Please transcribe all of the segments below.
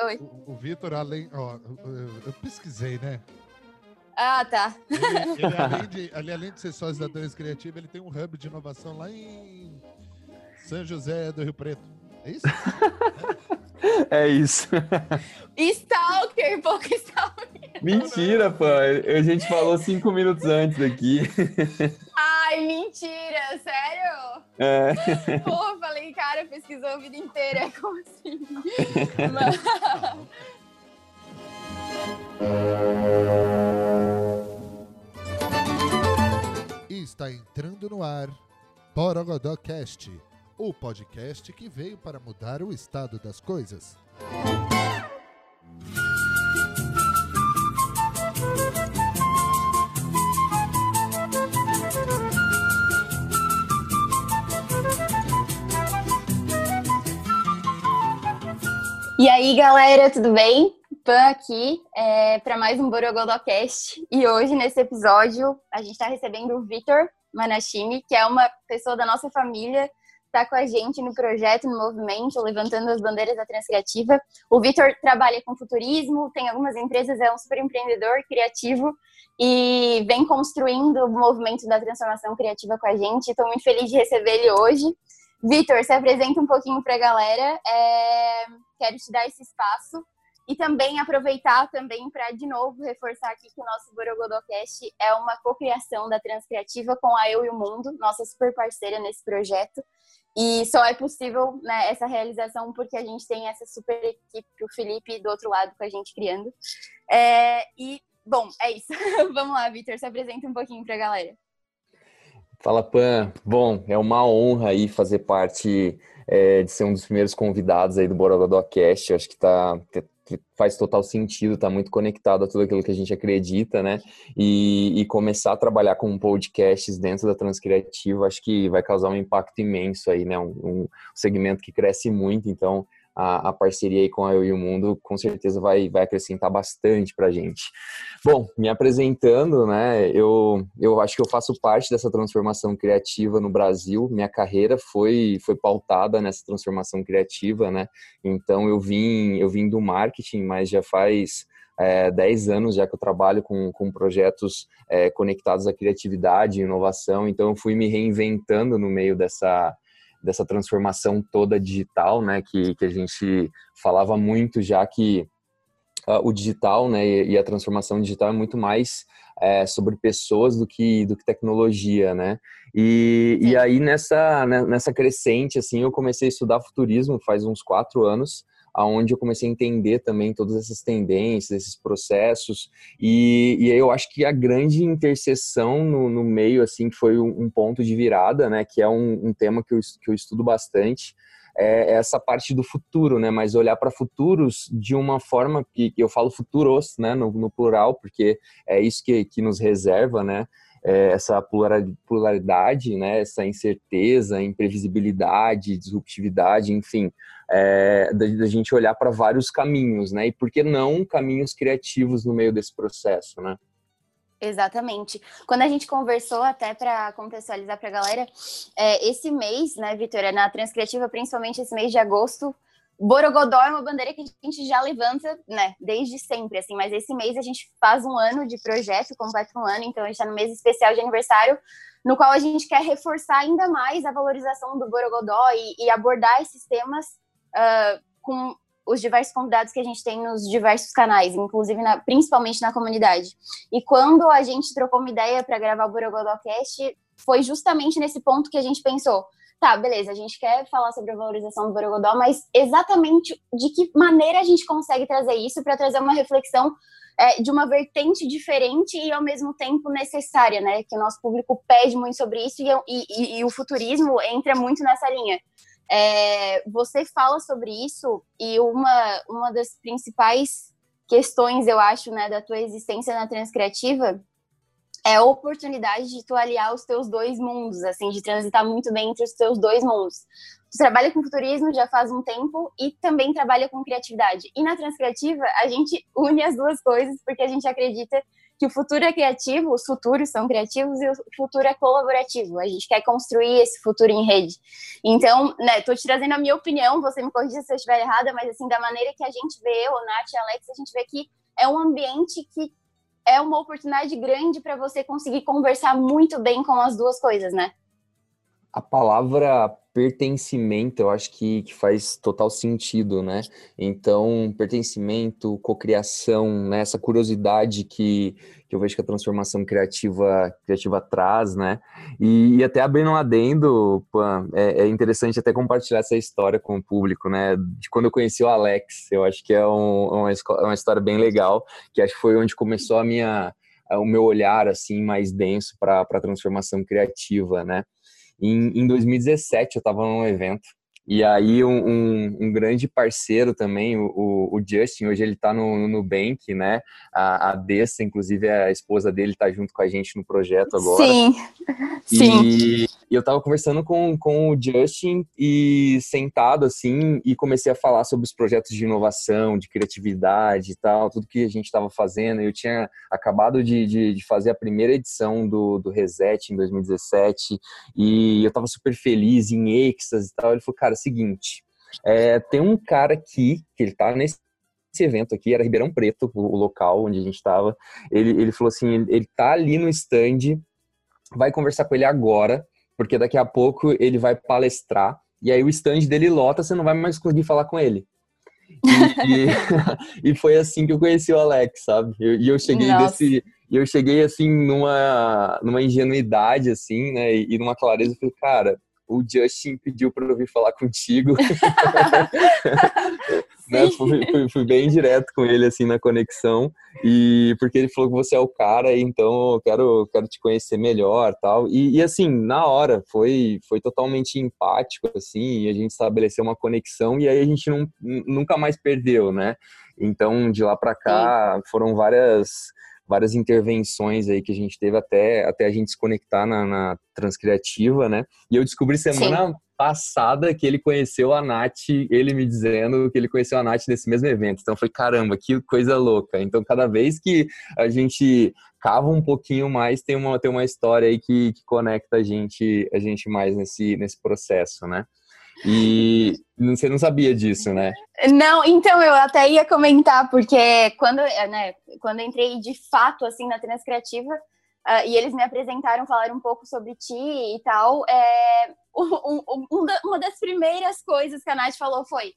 Oi. O, o Vitor, além. Ó, eu, eu pesquisei, né? Ah, tá. Ele, ele, além de, ele, além de ser sócio da Dores Criativa, ele tem um hub de inovação lá em São José do Rio Preto. É isso? É isso. Stalker, pouco Stalker. Mentira, pô. A gente falou cinco minutos antes aqui. Ai, mentira, sério? É. Pô, falei, cara, pesquisou a vida inteira. Como assim? Mas... Está entrando no ar Borogodó Cast, o podcast que veio para mudar o estado das coisas. E aí, galera, tudo bem? Pan aqui é, para mais um Borogodocast. E hoje, nesse episódio, a gente está recebendo o Vitor Manachini, que é uma pessoa da nossa família, está com a gente no projeto, no movimento, levantando as bandeiras da Transcriativa. O Vitor trabalha com futurismo, tem algumas empresas, é um super empreendedor, criativo e vem construindo o movimento da transformação criativa com a gente. Estou muito feliz de receber ele hoje. Vitor, se apresenta um pouquinho para a galera. É... Quero te dar esse espaço e também aproveitar também para de novo reforçar aqui que o nosso Borogodocast é uma cocriação da Transcriativa com a Eu e o Mundo, nossa super parceira nesse projeto. E só é possível né, essa realização porque a gente tem essa super equipe, o Felipe do outro lado com a gente criando. É... e, bom, é isso. Vamos lá, Vitor, se apresenta um pouquinho para a galera. Fala, Pan. Bom, é uma honra aí fazer parte é, de ser um dos primeiros convidados aí do Borogodó Cast. Eu acho que tá, faz total sentido, tá muito conectado a tudo aquilo que a gente acredita, né? E, e começar a trabalhar com podcasts dentro da Transcriativa, acho que vai causar um impacto imenso aí, né? Um, um segmento que cresce muito, então a, a, parceria aí com a Eu e o Mundo com certeza vai, vai acrescentar bastante para a gente. Bom, me apresentando, né, eu, eu acho que eu faço parte dessa transformação criativa no Brasil, minha carreira foi, foi pautada nessa transformação criativa, né, então eu vim, eu vim do marketing, mas já faz é, 10 anos já que eu trabalho com, com projetos é, conectados à criatividade e inovação, então eu fui me reinventando no meio dessa, dessa transformação toda digital, né, que, que a gente falava muito já que uh, o digital, né, e, e, a transformação digital é muito mais é, sobre pessoas do que do que tecnologia, né? E, e aí nessa né, nessa crescente assim eu comecei a estudar futurismo faz uns quatro anos aonde eu comecei a entender também todas essas tendências, esses processos, e, e eu acho que a grande interseção no, no meio, assim, foi um, um, ponto de virada, né, que é um, um tema que eu, que eu estudo bastante, é essa parte do futuro, né? Mas olhar para futuros de uma forma que, que, eu falo futuros, né? No, no, plural, porque é isso que, que nos reserva, né? É essa pluralidade, né? Essa incerteza, imprevisibilidade, disruptividade, enfim, é, da, da, gente olhar para vários caminhos, né? E por que não caminhos criativos no meio desse processo, né? Exatamente. Quando a gente conversou, até para contextualizar para a galera, é, esse mês, né, Vitória, na Transcriativa, principalmente esse mês de agosto, Borogodó é uma bandeira que a gente já levanta, né, desde sempre, assim, mas esse mês a gente faz um ano de projeto, completa um ano, então a gente está no mês especial de aniversário, no qual a gente quer reforçar ainda mais a valorização do Borogodó e, e abordar esses temas uh, com os diversos convidados que a gente tem nos diversos canais, inclusive na, principalmente na comunidade. E quando a gente trocou uma ideia para gravar o Borogodocast, foi justamente nesse ponto que a gente pensou, tá, beleza, a gente quer falar sobre a valorização do Borogodó, mas exatamente de que maneira a gente consegue trazer isso para trazer uma reflexão é, de uma vertente diferente e ao mesmo tempo necessária, né? Que o nosso público pede muito sobre isso e, e, e o futurismo entra muito nessa linha. É, você fala sobre isso e uma, uma das principais questões, eu acho, né, da tua existência na Transcriativa é a oportunidade de tu aliar os teus dois mundos, assim, de transitar muito bem entre os teus dois mundos. Tu trabalha com futurismo já faz um tempo e também trabalha com criatividade. E na Transcriativa, a gente une as duas coisas porque a gente acredita que o futuro é criativo, os futuros são criativos e o futuro é colaborativo. A gente quer construir esse futuro em rede. Então, né, tô te trazendo a minha opinião, você me corrija se eu estiver errada, mas assim, da maneira que a gente vê, o Nath e Alex, a gente vê que é um ambiente que é uma oportunidade grande para você conseguir conversar muito bem com as duas coisas, né? A palavra pertencimento, eu acho que, que faz total sentido, né? Então, pertencimento, cocriação, né? essa curiosidade que, que eu vejo que a transformação criativa, criativa traz, né? E, e até abrindo um adendo, é, é, interessante até compartilhar essa história com o público, né? De quando eu conheci o Alex, eu acho que é um, uma, uma história bem legal, que acho que foi onde começou a minha o meu olhar assim mais denso para a transformação criativa, né? Em, em 2017 eu estava num evento e aí um, um, um, grande parceiro também, o, o Justin, hoje ele está no, no Nubank, né? A, a Dessa, inclusive a esposa dele está junto com a gente no projeto agora. Sim, e, sim. E eu estava conversando com, com o Justin e sentado assim e comecei a falar sobre os projetos de inovação, de criatividade e tal, tudo que a gente estava fazendo. Eu tinha acabado de, de, de, fazer a primeira edição do, do Reset em 2017 e eu estava super feliz, em êxtase e tal. Ele falou, cara, seguinte, é, tem um cara aqui, que ele tá nesse evento aqui, era Ribeirão Preto, o local onde a gente estava. Ele, ele falou assim: ele, ele tá ali no stand, vai conversar com ele agora, porque daqui a pouco ele vai palestrar, e aí o stand dele lota, você não vai mais conseguir falar com ele. E, e, e foi assim que eu conheci o Alex, sabe? E eu, eu, cheguei Nossa. desse. E eu cheguei assim numa, numa ingenuidade, assim, né? E, e numa clareza, eu falei, cara, o Justin pediu para eu vir falar contigo. né? fui, fui, fui, bem direto com ele assim na conexão e porque ele falou que você é o cara, então eu quero, quero te conhecer melhor, tal. E, e assim na hora foi foi totalmente empático assim, e a gente estabeleceu uma conexão e aí a gente não, nunca mais perdeu, né? Então de lá para cá Sim. foram várias várias intervenções aí que a gente teve até, até a gente se conectar na, na Transcriativa, né? E eu descobri semana Sim. passada que ele conheceu a Nath, ele me dizendo que ele conheceu a Nath nesse mesmo evento. Então foi caramba, que coisa louca. Então cada vez que a gente cava um pouquinho mais, tem uma, tem uma história aí que, que conecta a gente, a gente mais nesse, nesse processo, né? E você não sabia disso, né? Não, então eu até ia comentar, porque quando, né, quando entrei de fato assim na Transcriativa, uh, e eles me apresentaram, falaram um pouco sobre ti e tal, é, um, um, um, uma das primeiras coisas que a Nath falou foi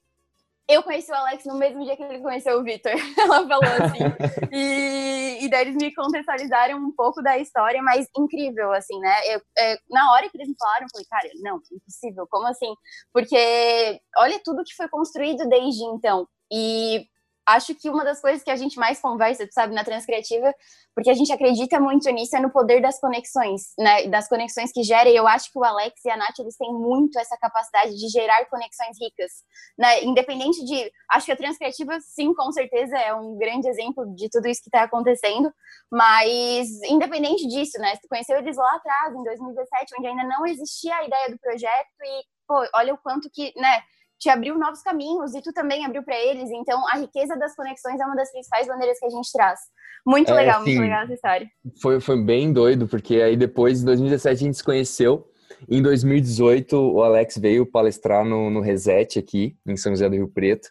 eu conheci o Alex no mesmo dia que ele conheceu o Victor. Ela falou assim. e, e daí eles me contextualizaram um pouco da história, mas incrível, assim, né? Eu, é, na hora que eles me falaram, eu falei, cara, não, impossível, como assim? Porque olha tudo que foi construído desde então. E acho que uma das coisas que a gente mais conversa, sabe, na Transcriativa, porque a gente acredita muito nisso, é no poder das conexões, né, das conexões que gera, e eu acho que o Alex e a Nath, eles têm muito essa capacidade de gerar conexões ricas, né, independente de, acho que a Transcriativa, sim, com certeza, é um grande exemplo de tudo isso que está acontecendo, mas, independente disso, né, você conheceu eles lá atrás, em 2017, onde ainda não existia a ideia do projeto, e, pô, olha o quanto que, né, te abriu novos caminhos e tu também abriu para eles. Então, a riqueza das conexões é uma das principais maneiras que a gente traz. Muito é, legal, muito legal essa história. Foi, foi bem doido, porque aí depois, em 2017, a gente se conheceu. Em 2018, o Alex veio palestrar no, no Reset aqui, em São José do Rio Preto.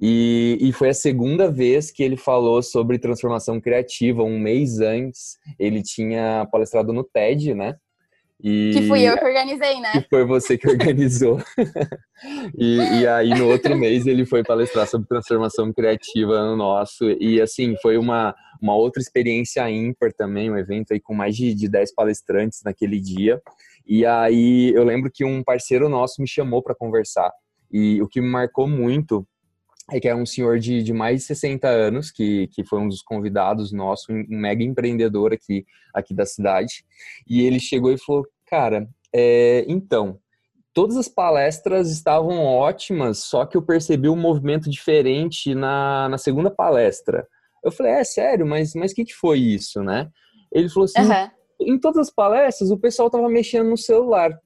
E, e, foi a segunda vez que ele falou sobre transformação criativa. Um mês antes, ele tinha palestrado no TED, né? E... Que fui eu que organizei, né? Que foi você que organizou. e, e, aí, no outro mês, ele foi palestrar sobre transformação criativa no nosso. E, assim, foi uma, uma outra experiência ímpar também, um evento aí com mais de, de 10 palestrantes naquele dia. E aí, eu lembro que um parceiro nosso me chamou para conversar. E o que me marcou muito é que é um senhor de, de mais de 60 anos, que, que foi um dos convidados nossos, um, um mega empreendedor aqui, aqui da cidade. E ele chegou e falou: Cara, é, então, todas as palestras estavam ótimas, só que eu percebi um movimento diferente na, na segunda palestra. Eu falei, é sério, mas o mas que, que foi isso, né? Ele falou assim, uhum. em todas as palestras o pessoal estava mexendo no celular.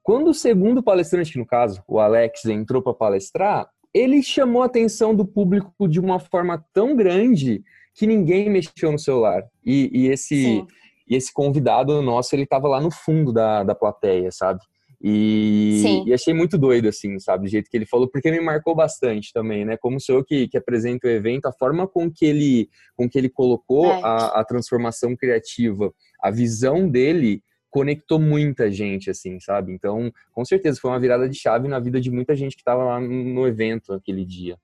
Quando o segundo palestrante, no caso, o Alex, entrou para palestrar, ele chamou a atenção do público de uma forma tão grande que ninguém mexeu no celular. E, e esse, e esse convidado nosso, ele tava lá no fundo da, da plateia, sabe? E, e, achei muito doido, assim, sabe, do jeito que ele falou, porque me marcou bastante também, né? Como sou eu que, que apresento o evento, a forma com que ele, com que ele colocou é. a, a transformação criativa, a visão dele conectou muita gente, assim, sabe? Então, com certeza, foi uma virada de chave na vida de muita gente que estava lá no evento aquele dia.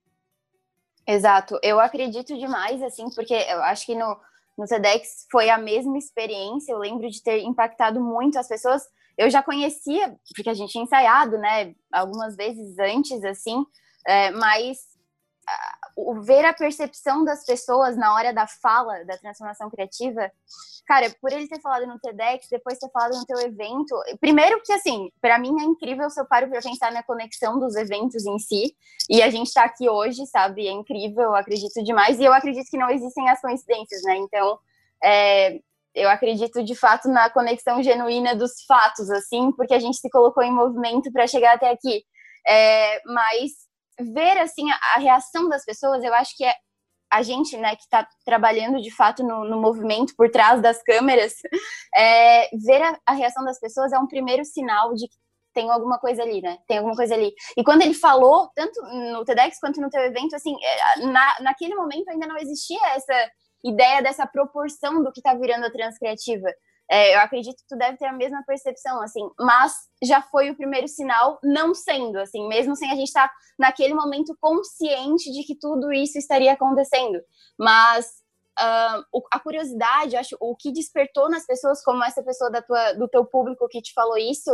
Exato, eu acredito demais, assim, porque eu acho que no, no TEDx foi a mesma experiência, eu lembro de ter impactado muito as pessoas. Eu já conhecia, porque a gente tinha ensaiado, né, algumas vezes antes, assim, é, mas o ver a percepção das pessoas na hora da fala da transformação criativa, cara, por ele ter falado no TEDx, depois ter falado no teu evento, primeiro que assim, para mim é incrível se eu paro para pensar na conexão dos eventos em si, e a gente está aqui hoje, sabe? É incrível, acredito demais, e eu acredito que não existem as coincidências, né? Então, é, eu acredito de fato na conexão genuína dos fatos, assim, porque a gente se colocou em movimento para chegar até aqui. É, mas ver assim a, a, reação das pessoas, eu acho que é a gente, né, que está trabalhando de fato no, no, movimento por trás das câmeras, é, ver a, a reação das pessoas é um primeiro sinal de que tem alguma coisa ali, né? Tem alguma coisa ali. E quando ele falou, tanto no TEDx quanto no teu evento, assim, é, na, naquele momento ainda não existia essa ideia dessa proporção do que está virando a transcriativa. É, eu acredito que tu deve ter a mesma percepção, assim, mas já foi o primeiro sinal não sendo, assim, mesmo sem a gente estar tá naquele momento consciente de que tudo isso estaria acontecendo. Mas uh, a curiosidade, acho, o que despertou nas pessoas, como essa pessoa da tua, do teu público que te falou isso,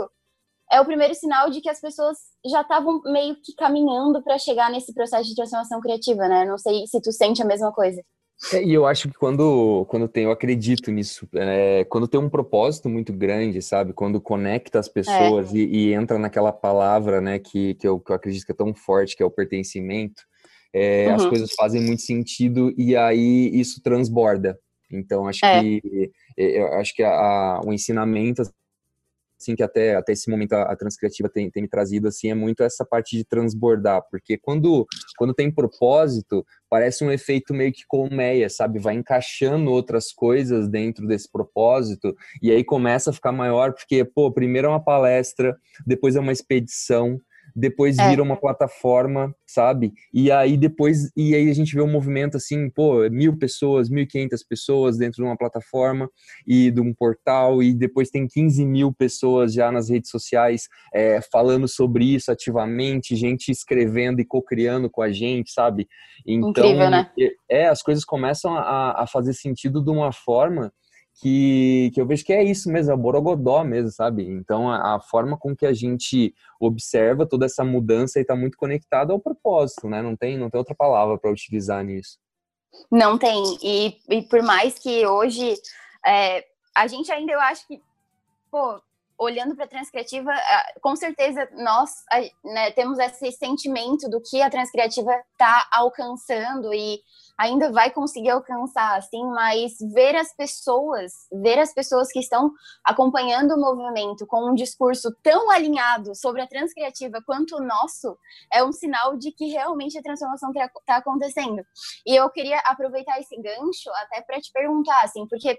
é o primeiro sinal de que as pessoas já estavam meio que caminhando para chegar nesse processo de transformação criativa, né? Não sei se tu sente a mesma coisa. É, e eu acho que quando, quando tem, eu acredito nisso, é, quando tem um propósito muito grande, sabe? Quando conecta as pessoas é. e, e, entra naquela palavra, né, que, que, eu, que eu acredito que é tão forte, que é o pertencimento, é, uhum. as coisas fazem muito sentido e aí isso transborda. Então, acho é. que é, eu acho que a, a, o ensinamento assim, que até, até esse momento a, a Transcriativa tem, tem me trazido, assim, é muito essa parte de transbordar, porque quando, quando tem propósito, parece um efeito meio que colmeia, sabe? Vai encaixando outras coisas dentro desse propósito, e aí começa a ficar maior, porque, pô, primeiro é uma palestra, depois é uma expedição, depois é. vira uma plataforma, sabe? E aí depois, e aí a gente vê um movimento assim, pô, mil pessoas, mil e quinhentas pessoas dentro de uma plataforma e de um portal, e depois tem 15 mil pessoas já nas redes sociais é, falando sobre isso ativamente, gente escrevendo e co-criando com a gente, sabe? Então, Incrível, né? é, as coisas começam a, a fazer sentido de uma forma que, que eu vejo que é isso mesmo, é o borogodó mesmo, sabe? Então, a, a forma com que a gente observa toda essa mudança está muito conectada ao propósito, né? Não tem, não tem outra palavra para utilizar nisso. Não tem. E, e por mais que hoje é, a gente ainda, eu acho que, pô, olhando para a transcriativa, com certeza nós né, temos esse sentimento do que a transcriativa está alcançando e ainda vai conseguir alcançar, assim, mas ver as pessoas, ver as pessoas que estão acompanhando o movimento com um discurso tão alinhado sobre a transcriativa quanto o nosso, é um sinal de que realmente a transformação está acontecendo. E eu queria aproveitar esse gancho até para te perguntar, assim, porque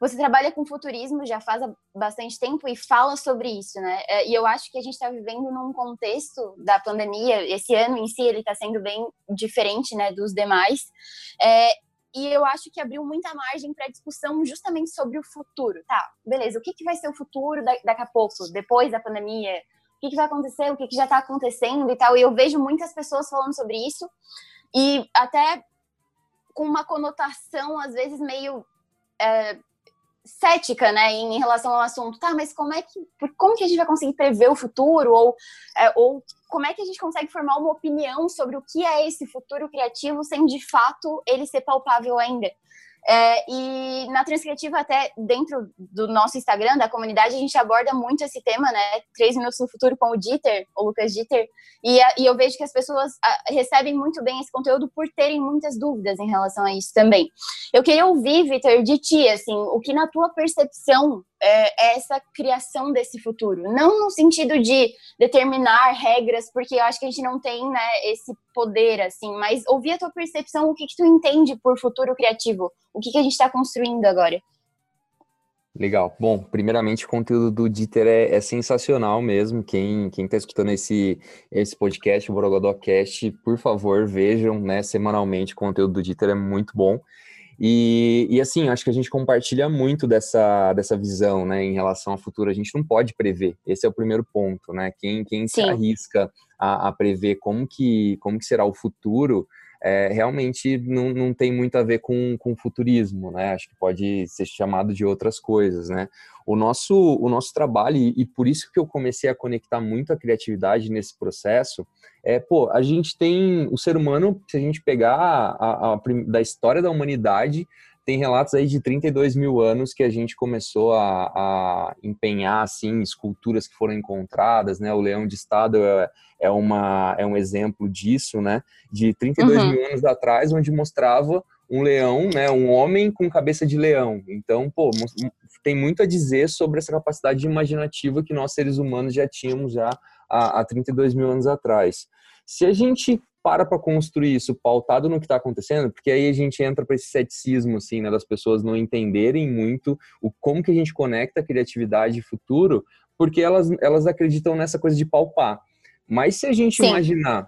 você trabalha com futurismo já faz bastante tempo e fala sobre isso, né? É, e eu acho que a gente está vivendo num contexto da pandemia. Esse ano em si ele está sendo bem diferente, né, dos demais. É, e eu acho que abriu muita margem para discussão justamente sobre o futuro. Tá, beleza, o que, que vai ser o futuro daqui a pouco, depois da pandemia? O que, que vai acontecer? O que, que já está acontecendo e tal? E eu vejo muitas pessoas falando sobre isso e até com uma conotação, às vezes, meio. É, cética, né, em relação ao assunto. Tá, mas como é que, como que a gente vai conseguir prever o futuro ou, é, ou como é que a gente consegue formar uma opinião sobre o que é esse futuro criativo sem de fato ele ser palpável ainda? É, e na Transcriativa, até dentro do nosso Instagram, da comunidade, a gente aborda muito esse tema, né? Três Minutos no Futuro com o Dieter, o Lucas Dieter. E, e eu vejo que as pessoas a, recebem muito bem esse conteúdo por terem muitas dúvidas em relação a isso também. Eu queria ouvir, Vitor, de ti, assim, o que na tua percepção é, essa criação desse futuro. Não no sentido de determinar regras, porque eu acho que a gente não tem né, esse poder, assim, mas ouvir a tua percepção, o que, que tu entende por futuro criativo, o que, que a gente está construindo agora. Legal. Bom, primeiramente, o conteúdo do Dieter é, é sensacional mesmo. Quem quem está escutando esse, esse podcast, o Borogodocast, por favor, vejam né, semanalmente. O conteúdo do Dieter é muito bom. E, e assim, acho que a gente compartilha muito dessa, dessa visão né, em relação ao futuro. A gente não pode prever. Esse é o primeiro ponto. Né? Quem, quem se arrisca a, a prever como que, como que será o futuro é, realmente não, não tem muito a ver com, com futurismo, né? Acho que pode ser chamado de outras coisas, né? O nosso, o nosso trabalho, e por isso que eu comecei a conectar muito a criatividade nesse processo, é, pô, a gente tem, o ser humano, se a gente pegar a, a, da história da humanidade, tem relatos aí de 32 mil anos que a gente começou a, a, empenhar assim esculturas que foram encontradas, né? O leão de estado é, é, uma, é um exemplo disso, né? De 32 uhum. mil anos atrás, onde mostrava um leão, né? Um homem com cabeça de leão. Então, pô, tem muito a dizer sobre essa capacidade imaginativa que nós seres humanos já tínhamos já há, há 32 mil anos atrás. Se a gente para para construir isso pautado no que está acontecendo, porque aí a gente entra para esse ceticismo, assim, né, das pessoas não entenderem muito o como que a gente conecta criatividade e futuro, porque elas, elas acreditam nessa coisa de palpar. Mas se a gente Sim. imaginar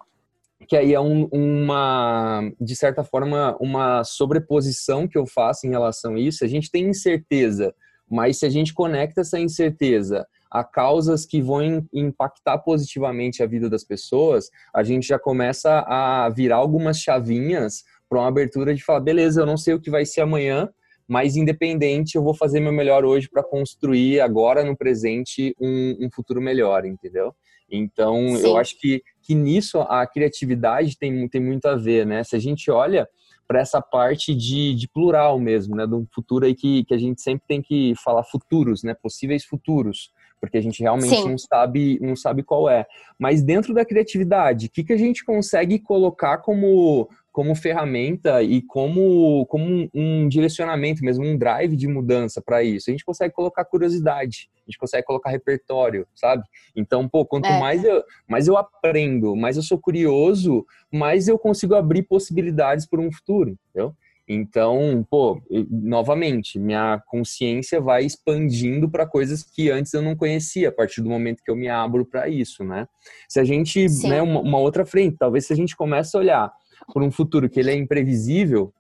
que aí é um, uma, de certa forma, uma sobreposição que eu faço em relação a isso, a gente tem incerteza, mas se a gente conecta essa incerteza a causas que vão impactar positivamente a vida das pessoas, a gente já começa a virar algumas chavinhas para uma abertura de falar, beleza, eu não sei o que vai ser amanhã, mas independente, eu vou fazer meu melhor hoje para construir agora no presente um, um, futuro melhor, entendeu? Então, Sim. eu acho que, que nisso a criatividade tem, tem muito a ver, né? Se a gente olha para essa parte de, de, plural mesmo, né? De um futuro aí que, que a gente sempre tem que falar futuros, né? Possíveis futuros porque a gente realmente não sabe, não sabe qual é. Mas dentro da criatividade, o que, que a gente consegue colocar como, como ferramenta e como, como um, um direcionamento mesmo, um drive de mudança para isso? A gente consegue colocar curiosidade, a gente consegue colocar repertório, sabe? Então, pô, quanto é. mais, eu, mais eu aprendo, mais eu sou curioso, mais eu consigo abrir possibilidades para um futuro, entendeu? Então, pô, novamente, minha consciência vai expandindo para coisas que antes eu não conhecia, a partir do momento que eu me abro para isso, né? Se a gente, Sim. né, uma, uma, outra frente, talvez se a gente começa a olhar por um futuro que ele é imprevisível,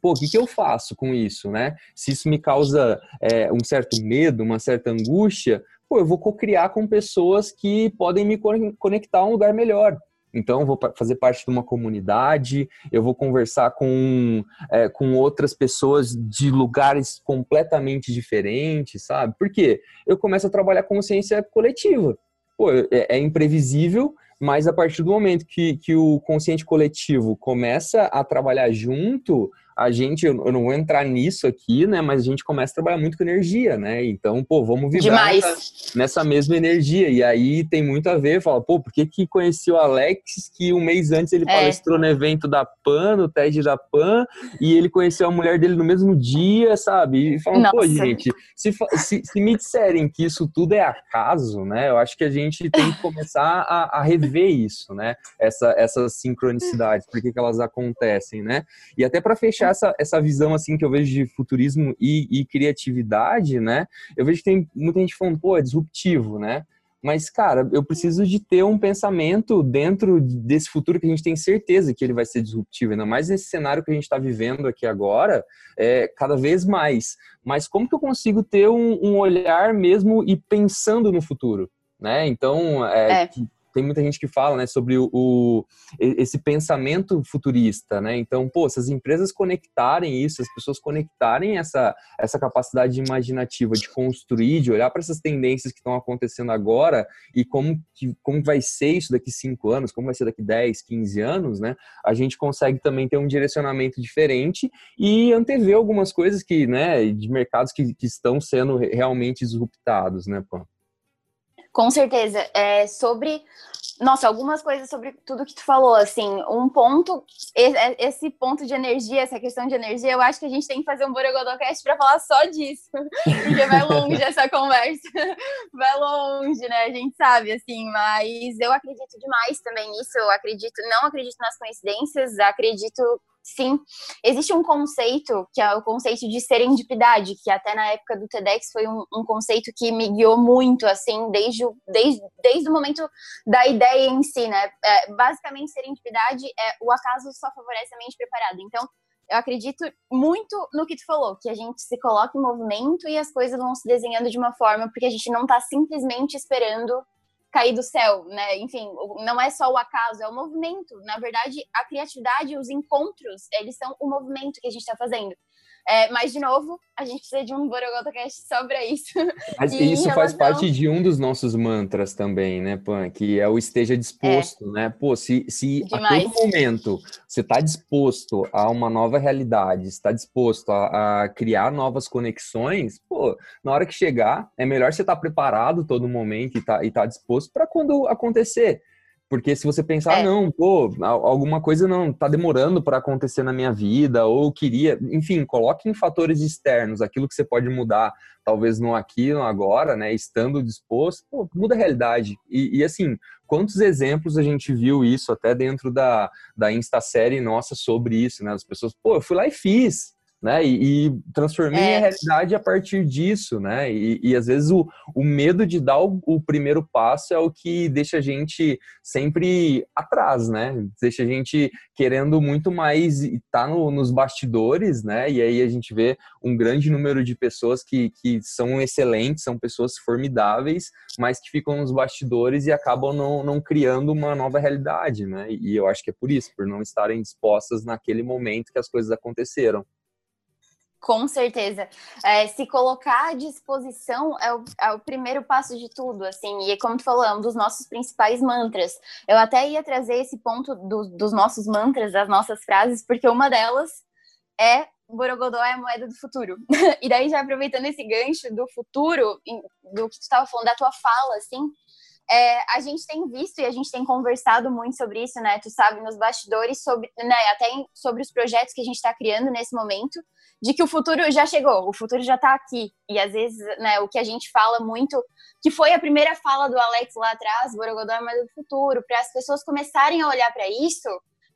pô, o que, que eu faço com isso, né? Se isso me causa é, um certo medo, uma certa angústia, pô, eu vou co-criar com pessoas que podem me conectar a um lugar melhor. Então, vou fazer parte de uma comunidade, eu vou conversar com, é, com outras pessoas de lugares completamente diferentes, sabe? Por quê? Eu começo a trabalhar consciência coletiva. Pô, é, é imprevisível, mas a partir do momento que, que o consciente coletivo começa a trabalhar junto, a gente, eu não vou entrar nisso aqui, né? Mas a gente começa a trabalhar muito com energia, né? Então, pô, vamos vibrar nessa, nessa, mesma energia. E aí tem muito a ver, fala, pô, por que que conheci o Alex que um mês antes ele é. palestrou no evento da PAN, no TED da PAN, e ele conheceu a mulher dele no mesmo dia, sabe? E falam, pô, gente, se, se, se, me disserem que isso tudo é acaso, né? Eu acho que a gente tem que começar a, a rever isso, né? Essa, essas sincronicidades, por que, que elas acontecem, né? E até para fechar essa, essa visão assim que eu vejo de futurismo e, e, criatividade, né? Eu vejo que tem muita gente falando, pô, é disruptivo, né? Mas, cara, eu preciso de ter um pensamento dentro desse futuro que a gente tem certeza que ele vai ser disruptivo, ainda mais nesse cenário que a gente está vivendo aqui agora, é, cada vez mais. Mas como que eu consigo ter um, um olhar mesmo e pensando no futuro? Né? Então, é, é tem muita gente que fala, né, sobre o, o, esse pensamento futurista, né? Então, pô, se as empresas conectarem isso, as pessoas conectarem essa, essa capacidade imaginativa de construir, de olhar para essas tendências que estão acontecendo agora e como que como vai ser isso daqui cinco anos, como vai ser daqui 10, 15 anos, né? A gente consegue também ter um direcionamento diferente e antever algumas coisas que, né, de mercados que, que estão sendo realmente disruptados, né? Com certeza. É, sobre nossa, algumas coisas sobre tudo que tu falou, assim, um ponto, é, esse ponto de energia, essa questão de energia, eu acho que a gente tem que fazer um Borogodocast para falar só disso, porque vai longe essa conversa, vai longe, né, a gente sabe, assim, mas eu acredito demais também nisso, eu acredito, não acredito nas coincidências, acredito sim, existe um conceito que é o conceito de serendipidade, que até na época do TEDx foi um, um conceito que me guiou muito, assim, desde, desde, desde o momento da ideia em si, né? É, basicamente, serendipidade é o acaso só favorece a mente preparada. Então, eu acredito muito no que tu falou, que a gente se coloca em movimento e as coisas vão se desenhando de uma forma, porque a gente não está simplesmente esperando cair do céu, né? Enfim, não é só o acaso, é o movimento. Na verdade, a criatividade, os encontros, eles são o movimento que a gente está fazendo. É, mas, de novo, a gente precisa de um Borogotacast só para isso. Mas e isso faz parte de um dos nossos mantras também, né, Pan? Que é o esteja disposto, é. né? Pô, se, se a todo momento você está disposto a uma nova realidade, está disposto a, a, criar novas conexões, pô, na hora que chegar, é melhor você estar tá preparado todo momento e tá, e tá disposto para quando acontecer. Porque se você pensar, é. ah, não, pô, alguma coisa não tá demorando para acontecer na minha vida, ou queria, enfim, coloque em fatores externos aquilo que você pode mudar, talvez no aqui, no agora, né, estando disposto, pô, muda a realidade. E, e assim, quantos exemplos a gente viu isso até dentro da, da Insta série nossa sobre isso, né? As pessoas, pô, eu fui lá e fiz né? E, e transformei é. a realidade a partir disso, né? E, e às vezes o, o medo de dar o, o, primeiro passo é o que deixa a gente sempre atrás, né? Deixa a gente querendo muito mais estar tá no, nos bastidores, né? E aí a gente vê um grande número de pessoas que, que são excelentes, são pessoas formidáveis, mas que ficam nos bastidores e acabam não, não criando uma nova realidade, né? E eu acho que é por isso, por não estarem dispostas naquele momento que as coisas aconteceram. Com certeza. É, se colocar à disposição é o, é o, primeiro passo de tudo, assim, e como tu falou, é um dos nossos principais mantras. Eu até ia trazer esse ponto do, dos nossos mantras, das nossas frases, porque uma delas é Borogodó é a moeda do futuro. e daí, já aproveitando esse gancho do futuro, do que tu estava falando, da tua fala, assim, é, a gente tem visto e a gente tem conversado muito sobre isso, né? Tu sabe, nos bastidores, sobre, né, até sobre os projetos que a gente está criando nesse momento, de que o futuro já chegou, o futuro já está aqui. E às vezes, né, o que a gente fala muito, que foi a primeira fala do Alex lá atrás, Borogodó é mais do futuro, para as pessoas começarem a olhar para isso,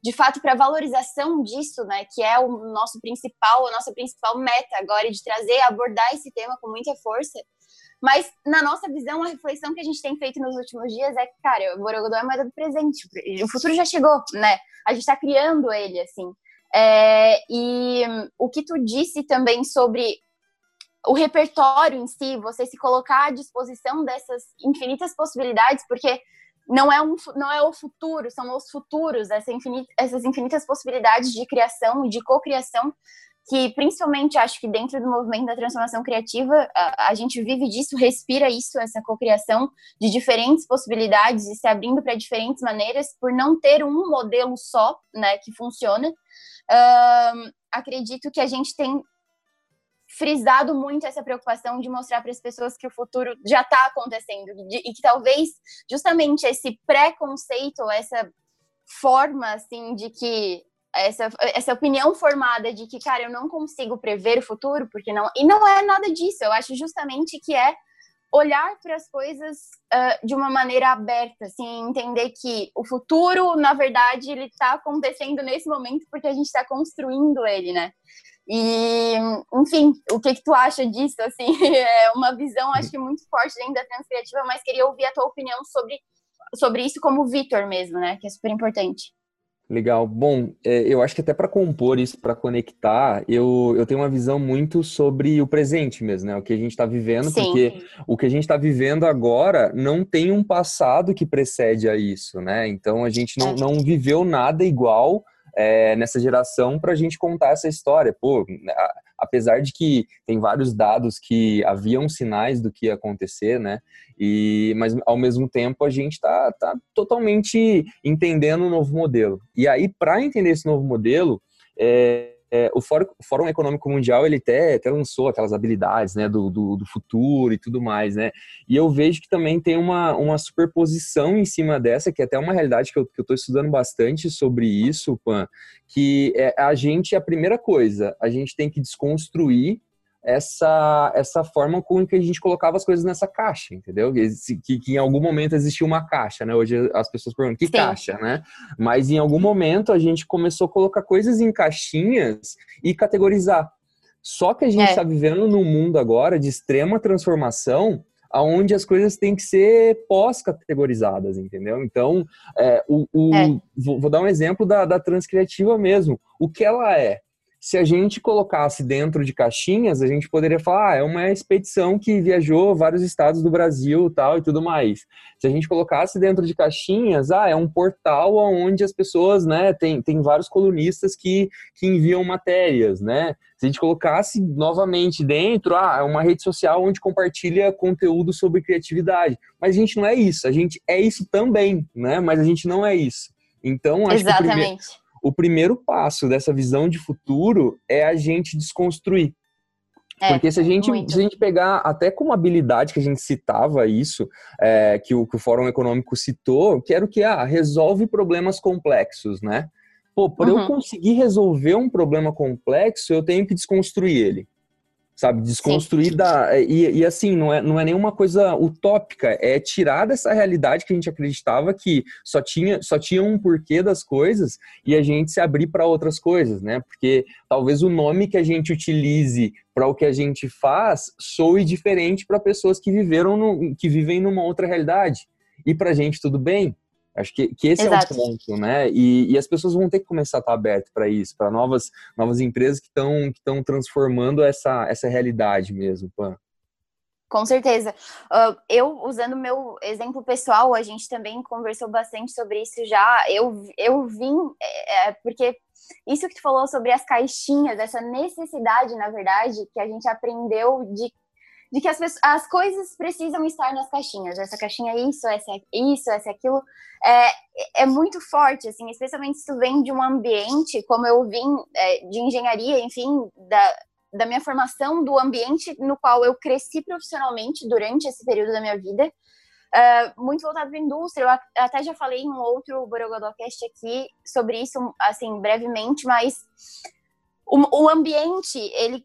de fato, para a valorização disso, né, que é o nosso principal, a nossa principal meta agora, de trazer, abordar esse tema com muita força. Mas, na nossa visão, a reflexão que a gente tem feito nos últimos dias é que, cara, o Borogodó é moeda do presente. O futuro já chegou, né? A gente está criando ele, assim. É, e o que tu disse também sobre o repertório em si, você se colocar à disposição dessas infinitas possibilidades, porque não é, um, não é o futuro, são os futuros, essa infinita, essas infinitas possibilidades de criação e de cocriação, que principalmente acho que dentro do movimento da transformação criativa, a, a gente vive disso, respira isso, essa cocriação de diferentes possibilidades e se abrindo para diferentes maneiras, por não ter um modelo só, né, que funciona. Acredito que a gente tem frisado muito essa preocupação de mostrar para as pessoas que o futuro já está acontecendo e que talvez justamente esse preconceito, essa forma assim de que essa, essa opinião formada de que, cara, eu não consigo prever o futuro, porque não. E não é nada disso. Eu acho justamente que é olhar para as coisas uh, de uma maneira aberta, assim, entender que o futuro, na verdade, ele está acontecendo nesse momento porque a gente está construindo ele, né? E, enfim, o que que tu acha disso, assim? É uma visão, acho que muito forte dentro da transcriativa, mas queria ouvir a tua opinião sobre, sobre isso como Vitor mesmo, né? Que é super importante. Legal. Bom, é, eu acho que até para compor isso, para conectar, eu, eu tenho uma visão muito sobre o presente mesmo, né? O que a gente está vivendo, Sim. porque o que a gente está vivendo agora não tem um passado que precede a isso, né? Então a gente não, não viveu nada igual é, nessa geração para a gente contar essa história. Pô, apesar de que tem vários dados que haviam sinais do que ia acontecer, né? E, mas ao mesmo tempo a gente está tá totalmente entendendo o novo modelo. E aí, para entender esse novo modelo, é, é, o, Fórum, o, Fórum, Econômico Mundial ele até, até lançou aquelas habilidades né, do, do, do, futuro e tudo mais, né? E eu vejo que também tem uma, uma superposição em cima dessa, que é até uma realidade que eu estou estudando bastante sobre isso, Pan, que é a gente, a primeira coisa, a gente tem que desconstruir essa, essa forma com que a gente colocava as coisas nessa caixa, entendeu? Que, que em algum momento existia uma caixa, né? Hoje as pessoas perguntam, que Sim. caixa, né? Mas em algum momento a gente começou a colocar coisas em caixinhas e categorizar. Só que a gente está é. Tá vivendo num mundo agora de extrema transformação, aonde as coisas têm que ser pós-categorizadas, entendeu? Então, é, o, o é. Vou, vou, dar um exemplo da, da transcriativa mesmo. O que ela é? Se a gente colocasse dentro de caixinhas, a gente poderia falar, ah, é uma expedição que viajou vários estados do Brasil tal e tudo mais. Se a gente colocasse dentro de caixinhas, ah, é um portal onde as pessoas, né, tem, tem vários colunistas que, que enviam matérias, né? Se a gente colocasse novamente dentro, ah, é uma rede social onde compartilha conteúdo sobre criatividade. Mas a gente não é isso, a gente é isso também, né? Mas a gente não é isso. Então, acho Exatamente. que passo dessa visão de futuro é a gente desconstruir. É, Porque se a, gente, se a gente pegar até como habilidade que a gente citava isso, é, que, o, que o Fórum Econômico citou, que era o que? Ah, resolve problemas complexos, né? Pô, para uhum. eu conseguir resolver um problema complexo, eu tenho que desconstruir ele sabe? Desconstruir da. E, e, assim, não é, não é nenhuma coisa utópica, é tirar dessa realidade que a gente acreditava que só tinha, só tinha um porquê das coisas e a gente se abrir para outras coisas, né? Porque talvez o nome que a gente utilize para o que a gente faz soe diferente para pessoas que viveram no, que vivem numa outra realidade. E para a gente tudo bem, Acho que, que esse Exato. é o ponto, né? E, e, as pessoas vão ter que começar a estar abertas para isso, para novas, novas empresas que estão que transformando essa, essa realidade mesmo, Pan. Com certeza. Uh, eu, usando meu exemplo pessoal, a gente também conversou bastante sobre isso já. Eu, eu vim, é, é porque isso que tu falou sobre as caixinhas, essa necessidade, na verdade, que a gente aprendeu de de que as, as coisas precisam estar nas caixinhas. Essa caixinha é isso, essa é isso, essa é aquilo. É, é muito forte, assim, especialmente se tu vem de um ambiente, como eu vim é, de engenharia, enfim, da, da minha formação, do ambiente no qual eu cresci profissionalmente durante esse período da minha vida. Uh, muito voltado para a indústria. Eu até já falei em um outro Borogodocast aqui sobre isso, assim, brevemente, mas o, o ambiente, ele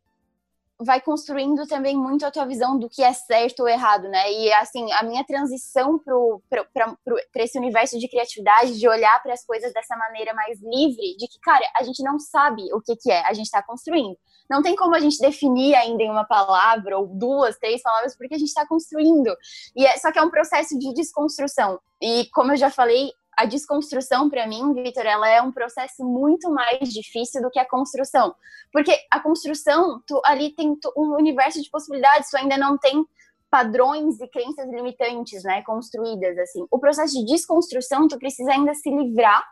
vai construindo também muito a tua visão do que é certo ou errado, né? E assim, a minha transição para esse universo de criatividade, de olhar para as coisas dessa maneira mais livre, de que, cara, a gente não sabe o que, que é, a gente está construindo. Não tem como a gente definir ainda em uma palavra, ou duas, três palavras, porque a gente está construindo. E é, só que é um processo de desconstrução. E como eu já falei, a desconstrução, para mim, Vitor, ela é um processo muito mais difícil do que a construção. Porque a construção, tu, ali tem um universo de possibilidades, tu ainda não tem padrões e crenças limitantes, né, construídas, assim. O processo de desconstrução, tu precisa ainda se livrar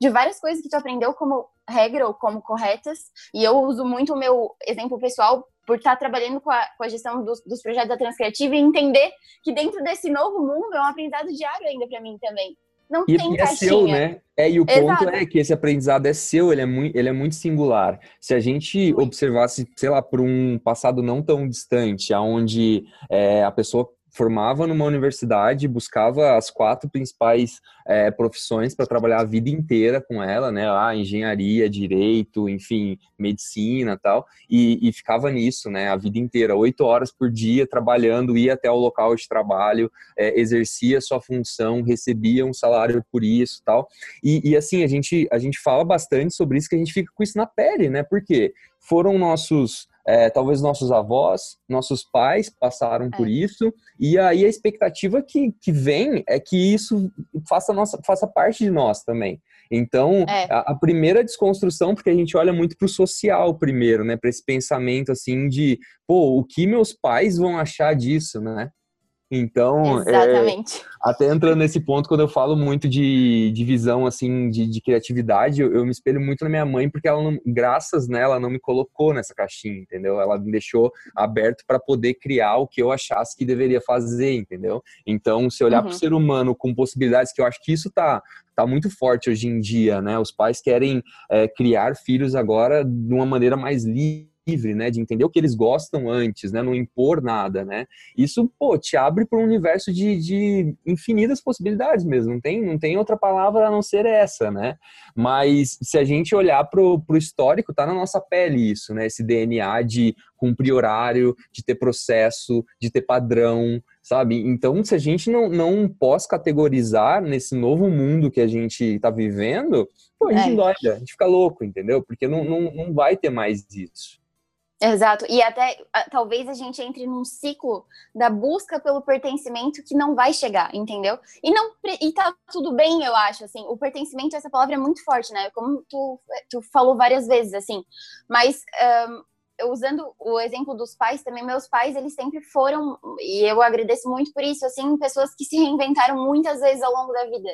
de várias coisas que tu aprendeu como regra ou como corretas, e eu uso muito o meu exemplo pessoal por estar trabalhando com a, com a gestão dos, dos projetos da Transcriativa e entender que dentro desse novo mundo é um aprendizado diário ainda para mim também. Não e, tem e é seu, né? É, e o Exato. ponto é que esse aprendizado é seu, ele é muito, ele é muito singular. Se a gente observasse, sei lá, por um passado não tão distante, aonde é, a pessoa formava numa universidade, buscava as quatro principais é, profissões para trabalhar a vida inteira com ela, né? Ah, engenharia, direito, enfim, medicina tal, e, e ficava nisso, né? A vida inteira, oito horas por dia trabalhando, ia até o local de trabalho, é, exercia sua função, recebia um salário por isso tal. E, e assim, a gente, a gente fala bastante sobre isso, que a gente fica com isso na pele, né? Porque foram nossos é, talvez nossos avós, nossos pais passaram é. por isso, e aí a expectativa que, que vem é que isso faça, nossa, faça parte de nós também. Então, é. a, a, primeira desconstrução, porque a gente olha muito para o social primeiro, né? Para esse pensamento assim de, pô, o que meus pais vão achar disso, né? Então, Exatamente. É, até entrando nesse ponto, quando eu falo muito de, de visão, assim, de, de criatividade, eu, eu, me espelho muito na minha mãe, porque ela, não, graças nela, ela não me colocou nessa caixinha, entendeu? Ela me deixou aberto para poder criar o que eu achasse que deveria fazer, entendeu? Então, se olhar uhum. para o ser humano com possibilidades, que eu acho que isso tá, tá muito forte hoje em dia, né? Os pais querem é, criar filhos agora de uma maneira mais livre livre, né, de entender o que eles gostam antes, né, não impor nada, né, isso, pô, te abre para um universo de, de infinitas possibilidades mesmo, não tem, não tem outra palavra a não ser essa, né, mas se a gente olhar pro, pro histórico, tá na nossa pele isso, né, esse DNA de cumprir horário, de ter processo, de ter padrão, sabe? Então, se a gente não, não pós-categorizar nesse novo mundo que a gente está vivendo, pô, a gente é. a gente fica louco, entendeu? Porque não, não, não vai ter mais isso. Exato. E até talvez a gente entre num ciclo da busca pelo pertencimento que não vai chegar, entendeu? E não e tá tudo bem, eu acho, assim. O pertencimento, essa palavra é muito forte, né? Como tu, tu falou várias vezes, assim. Mas um, usando o exemplo dos pais também, meus pais, eles sempre foram, e eu agradeço muito por isso, assim, pessoas que se reinventaram muitas vezes ao longo da vida.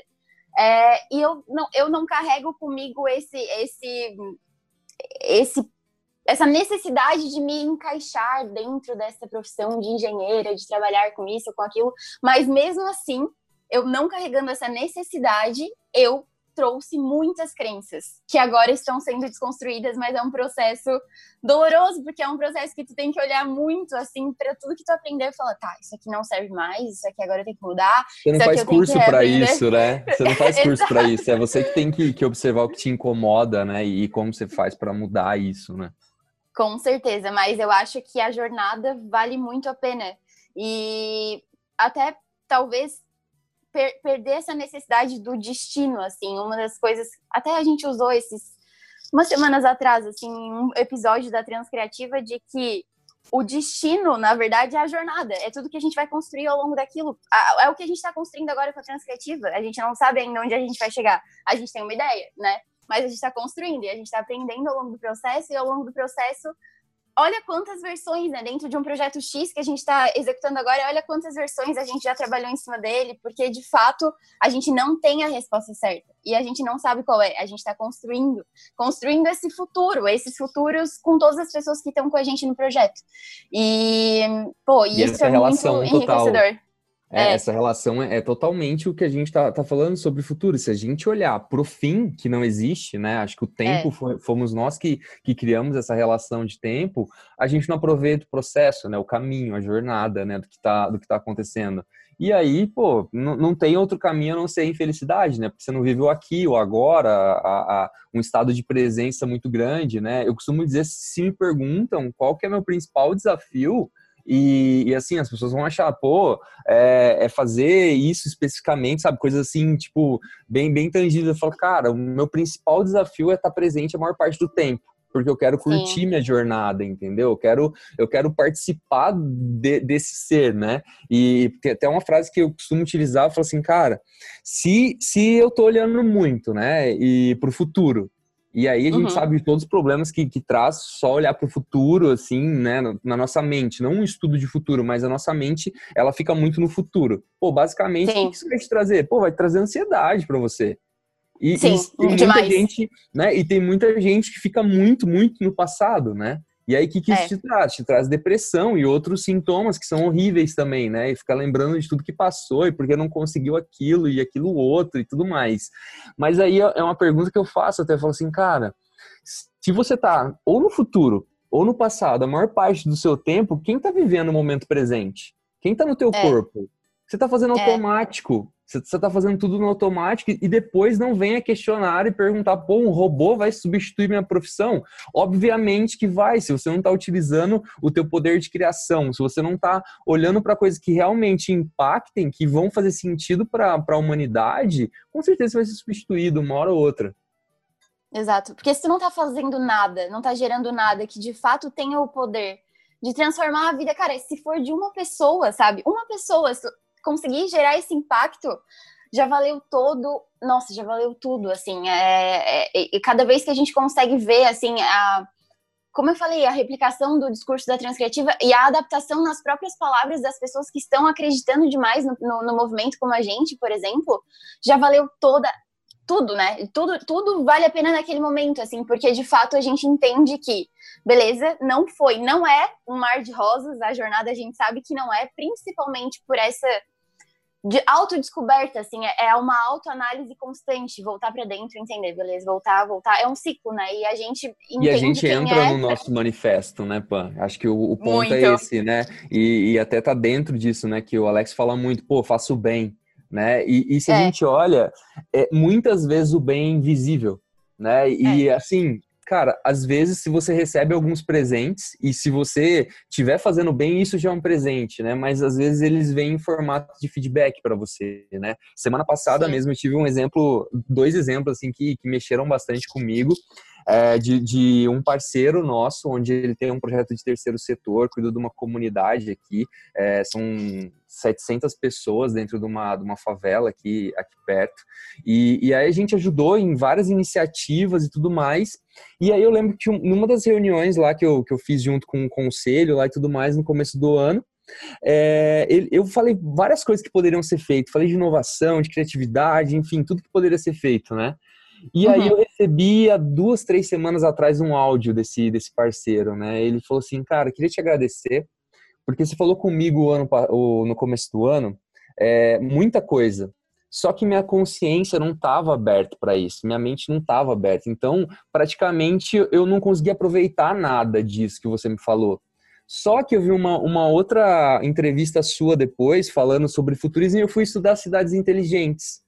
É, e eu não, eu não carrego comigo esse, esse, esse essa necessidade de me encaixar dentro dessa profissão de engenheira, de trabalhar com isso, com aquilo, mas mesmo assim, eu não carregando essa necessidade, eu trouxe muitas crenças que agora estão sendo desconstruídas, mas é um processo doloroso, porque é um processo que tu tem que olhar muito assim para tudo que tu aprendeu e falar, tá, isso aqui não serve mais, isso aqui agora tem que mudar. Você não faz curso para isso, né? Você não faz curso para isso, é você que tem que, que observar o que te incomoda, né? E como você faz para mudar isso, né? Com certeza, mas eu acho que a jornada vale muito a pena. E até talvez per perder essa necessidade do destino, assim, uma das coisas. Até a gente usou esses. Umas semanas atrás, assim, um episódio da Transcriativa de que o destino, na verdade, é a jornada. É tudo que a gente vai construir ao longo daquilo. É o que a gente está construindo agora com a Transcriativa. A gente não sabe ainda onde a gente vai chegar. A gente tem uma ideia, né? mas a gente está construindo e a gente está aprendendo ao longo do processo e ao longo do processo olha quantas versões, né, dentro de um projeto X que a gente está executando agora, olha quantas versões a gente já trabalhou em cima dele, porque de fato a gente não tem a resposta certa e a gente não sabe qual é. A gente está construindo, construindo esse futuro, esses futuros com todas as pessoas que estão com a gente no projeto. E, pô, e isso é muito enriquecedor. É, é. Essa relação é, é, totalmente o que a gente está tá falando sobre o futuro. Se a gente olhar para o fim, que não existe, né? Acho que o tempo é. foi, fomos nós que, que criamos essa relação de tempo, a gente não aproveita o processo, né? O caminho, a jornada, né? Do que está do que tá acontecendo. E aí, pô, não, tem outro caminho a não ser a infelicidade, né? Porque você não viveu aqui ou agora, a, a, um estado de presença muito grande, né? Eu costumo dizer, se me perguntam qual que é meu principal desafio, e, e, assim, as pessoas vão achar, pô, é, é, fazer isso especificamente, sabe? Coisas assim, tipo, bem, bem tangíveis. Eu falo, cara, o meu principal desafio é estar presente a maior parte do tempo. Porque eu quero curtir Sim. minha jornada, entendeu? Eu quero, eu quero participar de, desse ser, né? E tem até uma frase que eu costumo utilizar, eu falo assim, cara, se, se eu tô olhando muito, né, e pro futuro, e aí a gente uhum. sabe de todos os problemas que, que traz só olhar para o futuro, assim, né, na nossa mente. Não um estudo de futuro, mas a nossa mente, ela fica muito no futuro. Pô, basicamente, Sim. o que isso vai te trazer? Pô, vai trazer ansiedade para você. E, Sim, e tem muita gente, né, e tem muita gente que fica muito, muito no passado, né? E aí, o que, que isso é. te traz? Te traz depressão e outros sintomas que são horríveis também, né? E ficar lembrando de tudo que passou e porque não conseguiu aquilo e aquilo outro e tudo mais. Mas aí é uma pergunta que eu faço, até falo assim, cara, se você tá ou no futuro ou no passado, a maior parte do seu tempo, quem tá vivendo o momento presente? Quem tá no teu é. corpo? Você tá fazendo é. automático. Você está fazendo tudo no automático e depois não venha questionar e perguntar, pô, um robô vai substituir minha profissão? Obviamente que vai, se você não está utilizando o teu poder de criação, se você não está olhando para coisas que realmente impactem, que vão fazer sentido para a humanidade, com certeza vai ser substituído uma hora ou outra. Exato, porque se tu não está fazendo nada, não está gerando nada que de fato tenha o poder de transformar a vida, cara, se for de uma pessoa, sabe? Uma pessoa, conseguir gerar esse impacto, já valeu todo, nossa, já valeu tudo, assim, é, é, e cada vez que a gente consegue ver, assim, a, como eu falei, a replicação do discurso da transcriativa e a adaptação nas próprias palavras das pessoas que estão acreditando demais no, no, no movimento, como a gente, por exemplo, já valeu toda tudo, né? Tudo, tudo vale a pena naquele momento, assim, porque de fato a gente entende que, beleza, não foi, não é um mar de rosas, a jornada a gente sabe que não é, principalmente por essa de autodescoberta, assim, é, é uma autoanálise constante, voltar para dentro, entender, beleza, voltar, voltar, é um ciclo, né? E a gente E a gente entra é... no nosso manifesto, né, Pan? Acho que o, o ponto é muito. é esse, né? E, e, até tá dentro disso, né, que o Alex fala muito, pô, faço bem, né? E, e se é. a gente olha, é, muitas vezes o bem é invisível, né? E é. assim, cara, às vezes se você recebe alguns presentes e se você estiver fazendo bem, isso já é um presente, né? Mas às vezes eles vêm em formato de feedback para você, né? Semana passada Sim. mesmo eu tive um exemplo, dois exemplos assim que, que mexeram bastante comigo é, de, de, um parceiro nosso, onde ele tem um projeto de terceiro setor, cuida de uma comunidade aqui, é, são 700 pessoas dentro de uma, de uma favela aqui, aqui perto, e, e aí a gente ajudou em várias iniciativas e tudo mais, e aí eu lembro que numa das reuniões lá que eu, que eu fiz junto com o conselho lá e tudo mais no começo do ano, é, eu falei várias coisas que poderiam ser feitas. Falei de inovação, de criatividade, enfim, tudo que poderia ser feito, né? E uhum. aí eu recebi há duas, três semanas atrás um áudio desse, desse parceiro, né? Ele falou assim, cara, queria te agradecer, porque você falou comigo ano, no começo do ano é, muita coisa. Só que minha consciência não estava aberta para isso, minha mente não estava aberta. Então, praticamente, eu não consegui aproveitar nada disso que você me falou. Só que eu vi uma, uma outra entrevista sua depois, falando sobre futurismo, e eu fui estudar cidades inteligentes.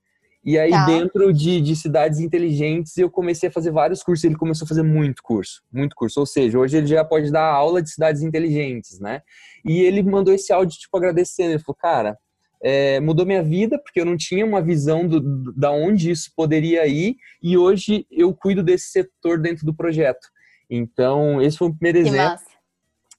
E aí, tá. dentro de, de cidades inteligentes, eu comecei a fazer vários cursos. Ele começou a fazer muito curso, muito curso. Ou seja, hoje ele já pode dar aula de cidades inteligentes, né? E ele mandou esse áudio, tipo, agradecendo. Ele falou, cara, é, mudou minha vida, porque eu não tinha uma visão do, do, da onde isso poderia ir. E hoje eu cuido desse setor dentro do projeto. Então, esse foi o primeiro que exemplo. Massa.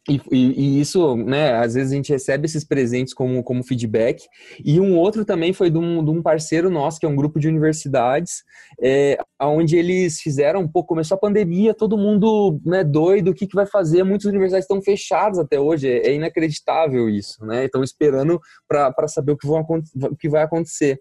E, e, e, isso, né, às vezes a gente recebe esses presentes como, como feedback. E um outro também foi de um, de um parceiro nosso, que é um grupo de universidades, é, onde eles fizeram, pô, começou a pandemia, todo mundo né, doido, o que, que vai fazer? Muitas universidades estão fechadas até hoje, é, é inacreditável isso, né? Estão esperando para saber o que, vão, o que vai acontecer.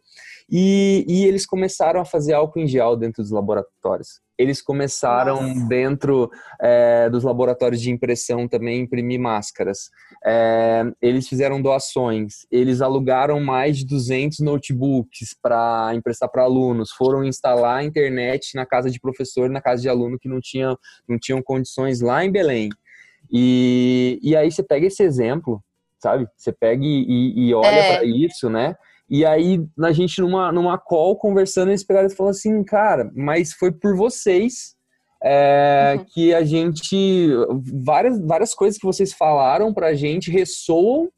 E, e eles começaram a fazer álcool em gel dentro dos laboratórios eles começaram Nossa. dentro é, dos laboratórios de impressão também imprimir máscaras. É, eles fizeram doações, eles alugaram mais de 200 notebooks para emprestar para alunos, foram instalar a internet na casa de professor, na casa de aluno que não tinham, não tinham condições lá em Belém. E, e aí você pega esse exemplo, sabe? Você pega e, e olha é. para isso, né? E aí, a gente numa, numa call, conversando, eles pegaram e falaram assim, cara, mas foi por vocês é, uhum. que a gente... Várias, várias coisas que vocês falaram pra gente ressoam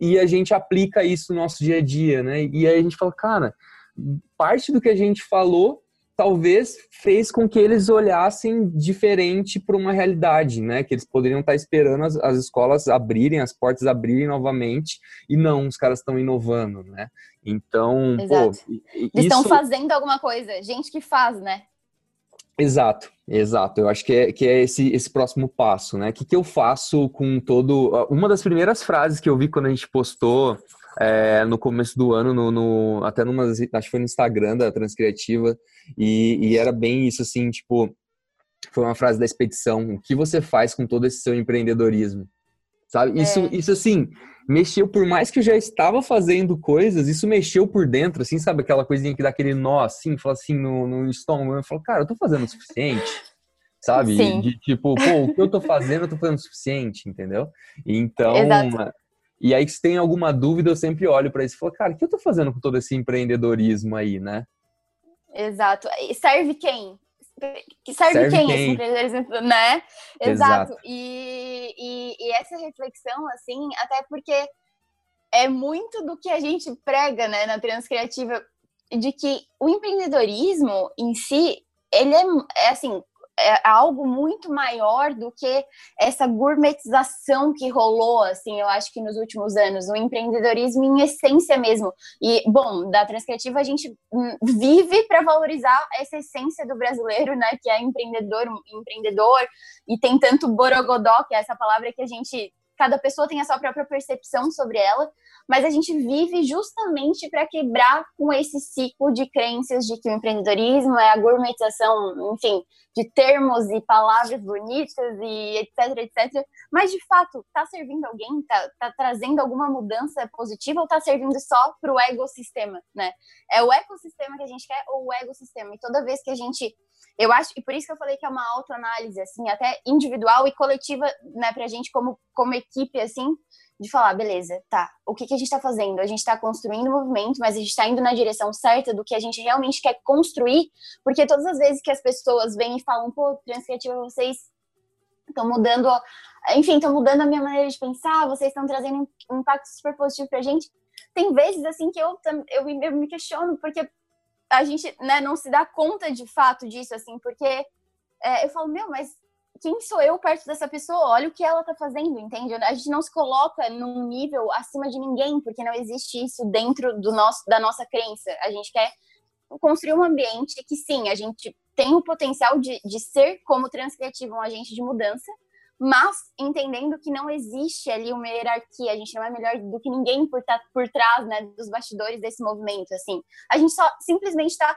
e a gente aplica isso no nosso dia a dia, né? E aí a gente fala, cara, parte do que a gente falou talvez fez com que eles olhassem diferente para uma realidade, né? Que eles poderiam estar esperando as, as, escolas abrirem, as portas abrirem novamente, e não, os caras estão inovando, né? Então, Exato. pô. Eles isso... estão fazendo alguma coisa, gente que faz, né? Exato, exato. Eu acho que é, que é esse, esse próximo passo, né? O que, que eu faço com todo. Uma das primeiras frases que eu vi quando a gente postou é, no começo do ano, no, no, até numa, acho que foi no Instagram da Transcriativa, e, e era bem isso, assim, tipo, foi uma frase da expedição, o que você faz com todo esse seu empreendedorismo? Sabe? Isso, é. isso assim, mexeu, por mais que eu já estava fazendo coisas, isso mexeu por dentro, assim, sabe? Aquela coisinha que dá aquele nó, assim, fala assim, no, no estômago. Eu falo, cara, eu tô fazendo o suficiente, sabe? Sim. De tipo, pô, o que eu tô fazendo, eu tô fazendo o suficiente, entendeu? Então, Exato. E aí, se tem alguma dúvida, eu sempre olho para isso e falo, cara, o que eu tô fazendo com todo esse empreendedorismo aí, né? Exato. E serve quem? Serve, serve quem, quem, esse empreendedorismo, né? Exato. Exato. E, e, e essa reflexão, assim, até porque é muito do que a gente prega, né, na Transcriativa, de que o empreendedorismo em si, ele é, é assim, é algo muito maior do que essa gourmetização que rolou, assim, eu acho que nos últimos anos, o empreendedorismo em essência mesmo. E, bom, da Transcriativa a gente hum, vive para valorizar essa essência do brasileiro, né, que é empreendedor, empreendedor, e tem tanto borogodó, que é essa palavra que a gente cada pessoa tem a sua própria percepção sobre ela, mas a gente vive justamente para quebrar com esse ciclo de crenças de que o empreendedorismo é a gourmetização, enfim, de termos e palavras bonitas e etc, etc. Mas de fato, está servindo alguém? Está tá trazendo alguma mudança positiva ou está servindo só para o ecossistema, né? É o ecossistema que a gente quer ou o ecossistema? E toda vez que a gente eu acho, e por isso que eu falei que é uma autoanálise, assim, até individual e coletiva, né, pra gente como, como equipe, assim, de falar, beleza, tá, o que, que a gente tá fazendo? A gente tá construindo o movimento, mas a gente tá indo na direção certa do que a gente realmente quer construir, porque todas as vezes que as pessoas vêm e falam, pô, Transcriativa, vocês estão mudando, enfim, estão mudando a minha maneira de pensar, vocês estão trazendo um impacto super positivo pra gente, tem vezes, assim, que eu, eu, eu me questiono, porque a gente né, não se dá conta de fato disso, assim, porque é, eu falo, meu, mas quem sou eu perto dessa pessoa? Olha o que ela tá fazendo, entende? A gente não se coloca num nível acima de ninguém, porque não existe isso dentro do nosso, da nossa crença. A gente quer construir um ambiente que, sim, a gente tem o potencial de, de ser, como transcriativo, um agente de mudança, mas entendendo que não existe ali uma hierarquia, a gente não é melhor do que ninguém por, tá, por trás, né, dos bastidores desse movimento, assim. A gente só simplesmente está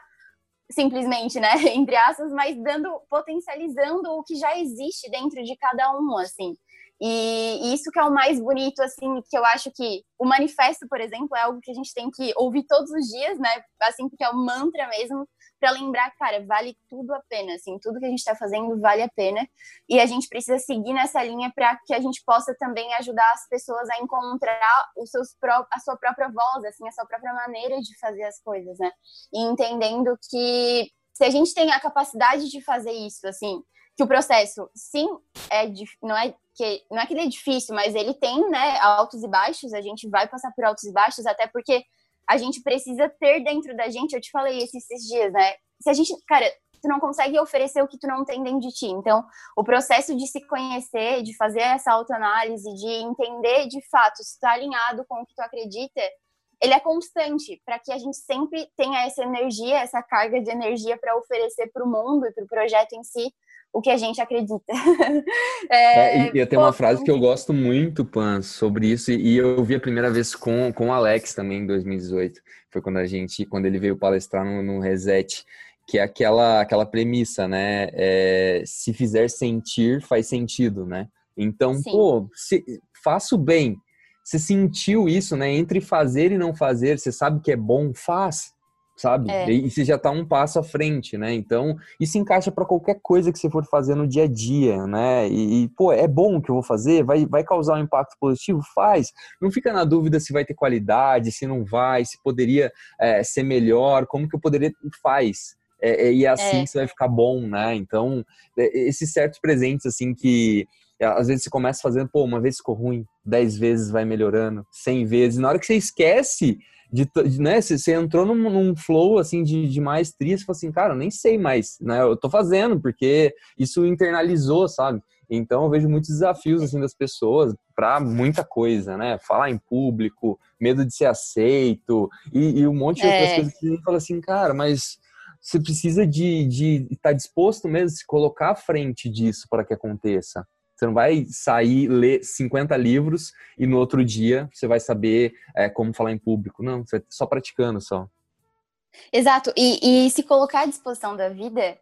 simplesmente, né, entre aspas, mas dando, potencializando o que já existe dentro de cada um, assim. E, isso que é o mais bonito, assim, que eu acho que o manifesto, por exemplo, é algo que a gente tem que ouvir todos os dias, né? Assim, porque é um mantra mesmo, para lembrar, cara, vale tudo a pena, assim, tudo que a gente está fazendo vale a pena. E a gente precisa seguir nessa linha para que a gente possa também ajudar as pessoas a encontrar os seus a sua própria voz, assim, a sua própria maneira de fazer as coisas, né? E entendendo que se a gente tem a capacidade de fazer isso, assim, que o processo, sim, é não é que não é que ele é difícil, mas ele tem, né, altos e baixos. A gente vai passar por altos e baixos, até porque a gente precisa ter dentro da gente. Eu te falei isso esses dias, né? Se a gente, cara, tu não consegue oferecer o que tu não tem dentro de ti. Então, o processo de se conhecer, de fazer essa autoanálise, de entender de fato se está alinhado com o que tu acredita, ele é constante para que a gente sempre tenha essa energia, essa carga de energia para oferecer para o mundo e para o projeto em si o que a gente acredita. é, é, e eu tenho uma frase que eu gosto muito, Pan, sobre isso, e eu vi a primeira vez com, com o Alex também em 2018. Foi quando a gente, quando ele veio palestrar no, no Reset, que é aquela, aquela premissa, né? É, se fizer sentir, faz sentido, né? Então, Sim. pô, se, faço bem. Você sentiu isso, né? Entre fazer e não fazer, você sabe que é bom, faz sabe? É. E, você já está um passo à frente, né? Então, isso encaixa para qualquer coisa que você for fazer no dia a dia, né? E, e, pô, é bom o que eu vou fazer? Vai, vai causar um impacto positivo? Faz. Não fica na dúvida se vai ter qualidade, se não vai, se poderia é, ser melhor, como que eu poderia... Faz. É, é e assim é. você vai ficar bom, né? Então, é, esses certos presentes, assim, que às vezes você começa fazendo, pô, uma vez ficou ruim, dez vezes vai melhorando, cem vezes. Na hora que você esquece de, né, você entrou num, num, flow assim de, de maestria, você falou assim, cara, eu nem sei mais, né? Eu tô fazendo porque isso internalizou, sabe? Então eu vejo muitos desafios assim das pessoas para muita coisa, né? Falar em público, medo de ser aceito e, e um monte de é. outras coisas que você fala assim, cara, mas você precisa de estar tá disposto mesmo a se colocar à frente disso para que aconteça. Você não vai sair, ler 50 livros e no outro dia você vai saber é, como falar em público. Não, você só praticando só. Exato. E, e se colocar à disposição da vida,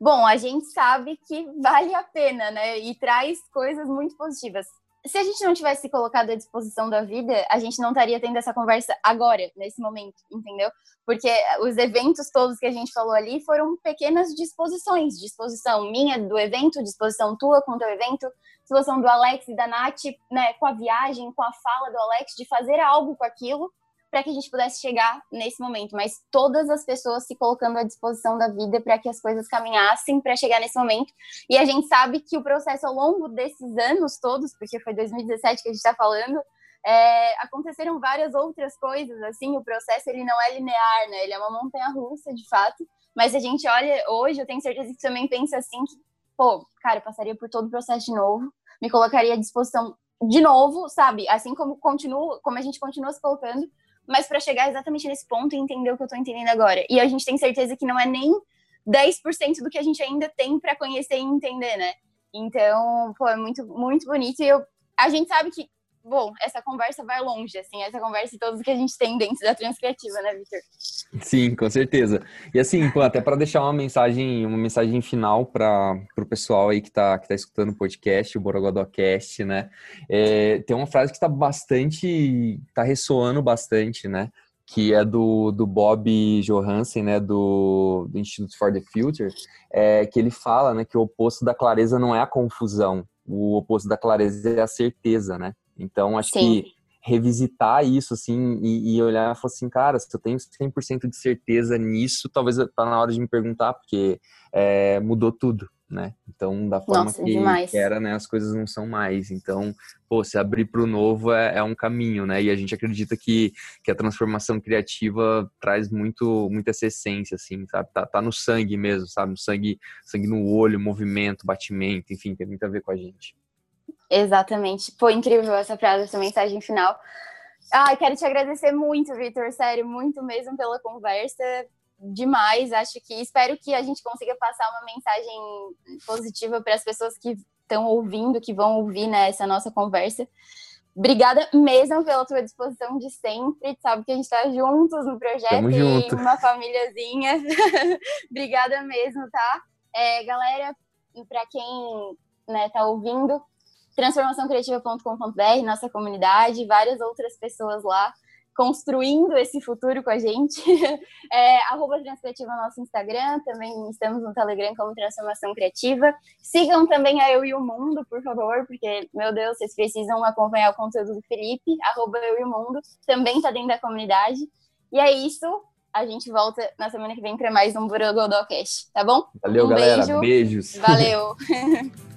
bom, a gente sabe que vale a pena, né? E traz coisas muito positivas se a gente não tivesse colocado à disposição da vida, a gente não estaria tendo essa conversa agora, nesse momento, entendeu? Porque os eventos todos que a gente falou ali foram pequenas disposições, disposição minha do evento, disposição tua com o teu evento, disposição do Alex e da Nath, né, com a viagem, com a fala do Alex, de fazer algo com aquilo, para que a gente pudesse chegar nesse momento, mas todas as pessoas se colocando à disposição da vida para que as coisas caminhassem para chegar nesse momento. E a gente sabe que o processo ao longo desses anos todos, porque foi 2017 que a gente está falando, é, aconteceram várias outras coisas. Assim, o processo ele não é linear, né? Ele é uma montanha russa, de fato. Mas a gente olha hoje, eu tenho certeza que também pensa assim que, pô, cara, passaria por todo o processo de novo, me colocaria à disposição de novo, sabe? Assim como continuo, como a gente continua se colocando, mas para chegar exatamente nesse ponto e entender o que eu tô entendendo agora. E a gente tem certeza que não é nem 10% do que a gente ainda tem para conhecer e entender, né? Então, pô, é muito, muito bonito. E eu, a gente sabe que bom, essa conversa vai longe, assim, essa conversa e todos que a gente tem dentro da Transcriativa, né, Victor? Sim, com certeza. E assim, pô, até para deixar uma mensagem, uma mensagem final para o pessoal aí que está que tá escutando o podcast, o Borogodocast, né? É, tem uma frase que está bastante, está ressoando bastante, né? que é do, do Bob Johansen, né, do, do Institute for the Future, é, que ele fala né, que o oposto da clareza não é a confusão, o oposto da clareza é a certeza, né? Então, acho Sim. que revisitar isso, assim, e, e olhar e falar assim, cara, se eu tenho 100% de certeza nisso, talvez tá na hora de me perguntar, porque é, mudou tudo, né? Então, da forma Nossa, que, que, era, né, as coisas não são mais. Então, pô, se abrir para o novo é, é, um caminho, né? E a gente acredita que, que a transformação criativa traz muito, muito essa essência, assim, sabe? Tá, tá no sangue mesmo, sabe? No sangue, sangue no olho, movimento, batimento, enfim, tem muito a ver com a gente. Exatamente. Foi incrível essa frase, essa mensagem final. Ai, quero te agradecer muito, Vitor, sério, muito mesmo pela conversa. Demais, acho que espero que a gente consiga passar uma mensagem positiva para as pessoas que estão ouvindo, que vão ouvir né, essa nossa conversa. Obrigada mesmo pela tua disposição de sempre. Sabe que a gente está juntos no projeto Tamo e junto. uma famíliazinha. Obrigada mesmo, tá? É, galera, para quem né, tá ouvindo, transformaçãocriativa.com.br, nossa comunidade, várias outras pessoas lá construindo esse futuro com a gente. É, arroba Transcriativa no nosso Instagram, também estamos no Telegram como Transformação Criativa. Sigam também a Eu e o Mundo, por favor, porque, meu Deus, vocês precisam acompanhar o conteúdo do Felipe, arroba Eu e o Mundo, também está dentro da comunidade. E é isso, a gente volta na semana que vem para mais um Borogodocast, tá bom? Valeu, um galera. Beijo. Beijos. Valeu.